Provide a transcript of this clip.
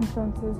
Entonces,